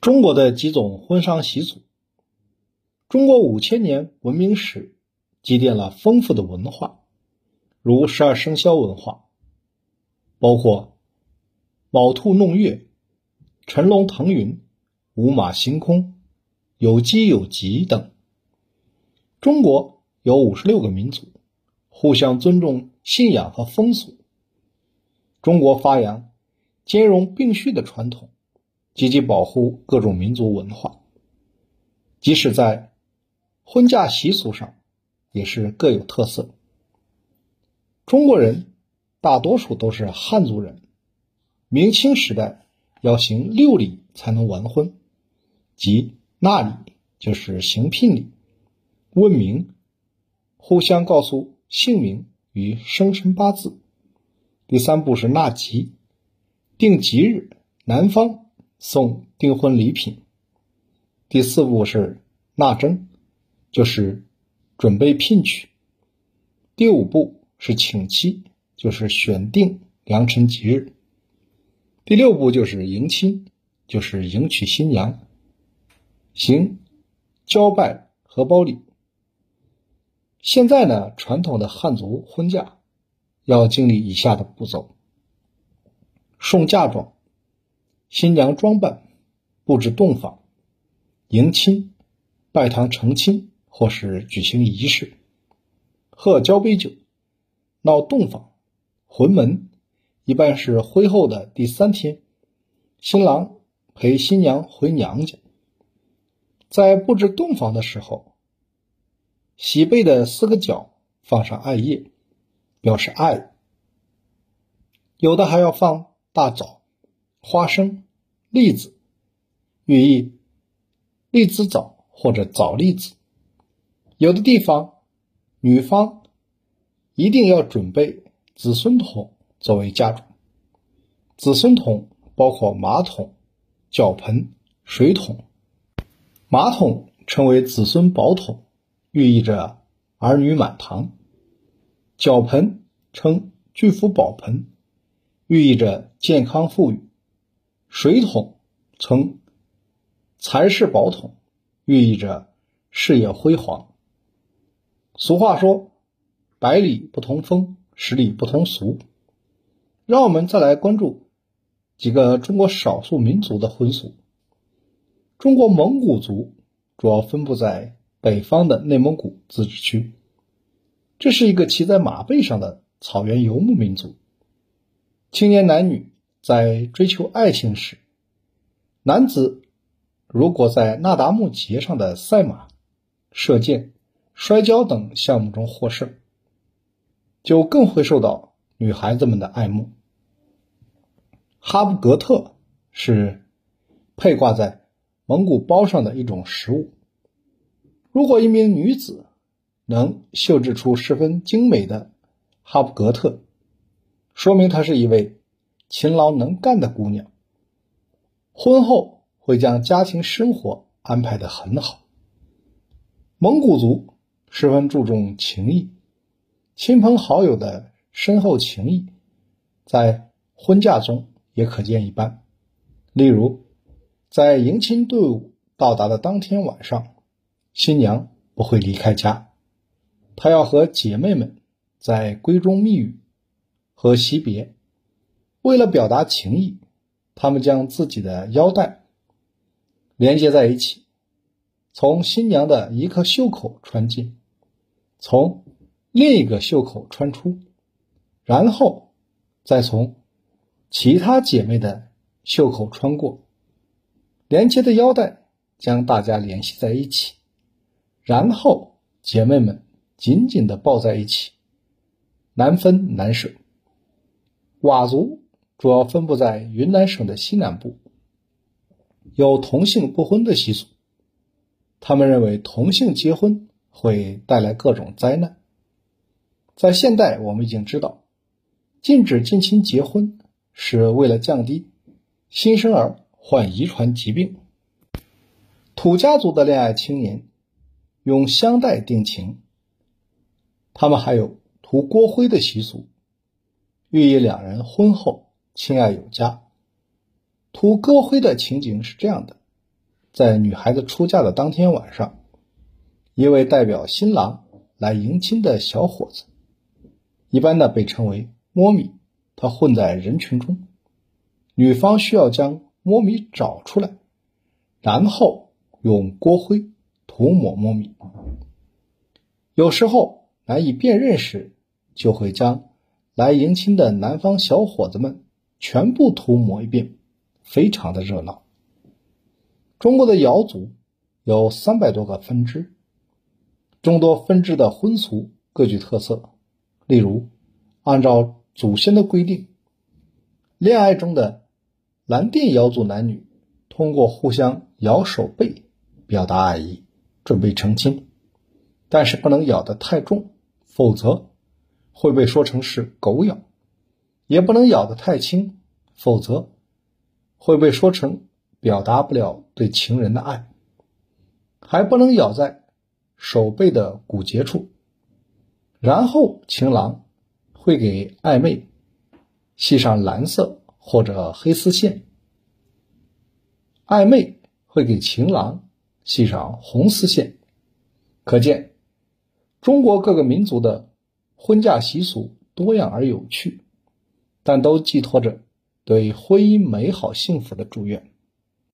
中国的几种婚丧习俗。中国五千年文明史积淀了丰富的文化，如十二生肖文化，包括卯兔弄月、辰龙腾云、五马行空、有鸡有吉等。中国有五十六个民族，互相尊重信仰和风俗。中国发扬兼容并蓄的传统。积极保护各种民族文化，即使在婚嫁习俗上，也是各有特色。中国人大多数都是汉族人，明清时代要行六礼才能完婚，即纳礼就是行聘礼、问名、互相告诉姓名与生辰八字。第三步是纳吉，定吉日，男方。送订婚礼品。第四步是纳征，就是准备聘娶。第五步是请期，就是选定良辰吉日。第六步就是迎亲，就是迎娶新娘，行交拜荷包礼。现在呢，传统的汉族婚嫁要经历以下的步骤：送嫁妆。新娘装扮、布置洞房、迎亲、拜堂成亲，或是举行仪式、喝交杯酒、闹洞房、魂门，一般是婚后的第三天，新郎陪新娘回娘家。在布置洞房的时候，喜被的四个角放上艾叶，表示爱。有的还要放大枣。花生、栗子，寓意栗子枣或者枣栗子。有的地方，女方一定要准备子孙桶作为嫁妆。子孙桶包括马桶、脚盆、水桶。马桶称为子孙宝桶，寓意着儿女满堂；脚盆称巨福宝盆，寓意着健康富裕。水桶称财势宝桶，寓意着事业辉煌。俗话说：“百里不同风，十里不同俗。”让我们再来关注几个中国少数民族的婚俗。中国蒙古族主要分布在北方的内蒙古自治区，这是一个骑在马背上的草原游牧民族。青年男女。在追求爱情时，男子如果在那达慕节上的赛马、射箭、摔跤等项目中获胜，就更会受到女孩子们的爱慕。哈布格特是佩挂在蒙古包上的一种食物。如果一名女子能绣制出十分精美的哈布格特，说明她是一位。勤劳能干的姑娘，婚后会将家庭生活安排的很好。蒙古族十分注重情谊，亲朋好友的深厚情谊，在婚嫁中也可见一斑。例如，在迎亲队伍到达的当天晚上，新娘不会离开家，她要和姐妹们在闺中密语和惜别。为了表达情谊，他们将自己的腰带连接在一起，从新娘的一个袖口穿进，从另一个袖口穿出，然后再从其他姐妹的袖口穿过。连接的腰带将大家联系在一起，然后姐妹们紧紧的抱在一起，难分难舍。佤族。主要分布在云南省的西南部，有同性不婚的习俗。他们认为同性结婚会带来各种灾难。在现代，我们已经知道，禁止近亲结婚是为了降低新生儿患遗传疾病。土家族的恋爱青年用香袋定情，他们还有涂锅灰的习俗，寓意两人婚后。亲爱有加，涂歌灰的情景是这样的：在女孩子出嫁的当天晚上，一位代表新郎来迎亲的小伙子，一般呢被称为摸米，他混在人群中，女方需要将摸米找出来，然后用锅灰涂抹摸米。有时候难以辨认时，就会将来迎亲的男方小伙子们全部涂抹一遍，非常的热闹。中国的瑶族有三百多个分支，众多分支的婚俗各具特色。例如，按照祖先的规定，恋爱中的蓝靛瑶族男女通过互相摇手背表达爱意，准备成亲。但是不能咬得太重，否则会被说成是狗咬；也不能咬得太轻，否则会被说成表达不了对情人的爱。还不能咬在手背的骨节处。然后情郎会给暧昧系上蓝色或者黑丝线，暧昧会给情郎系上红丝线。可见。中国各个民族的婚嫁习俗多样而有趣，但都寄托着对婚姻美好幸福的祝愿。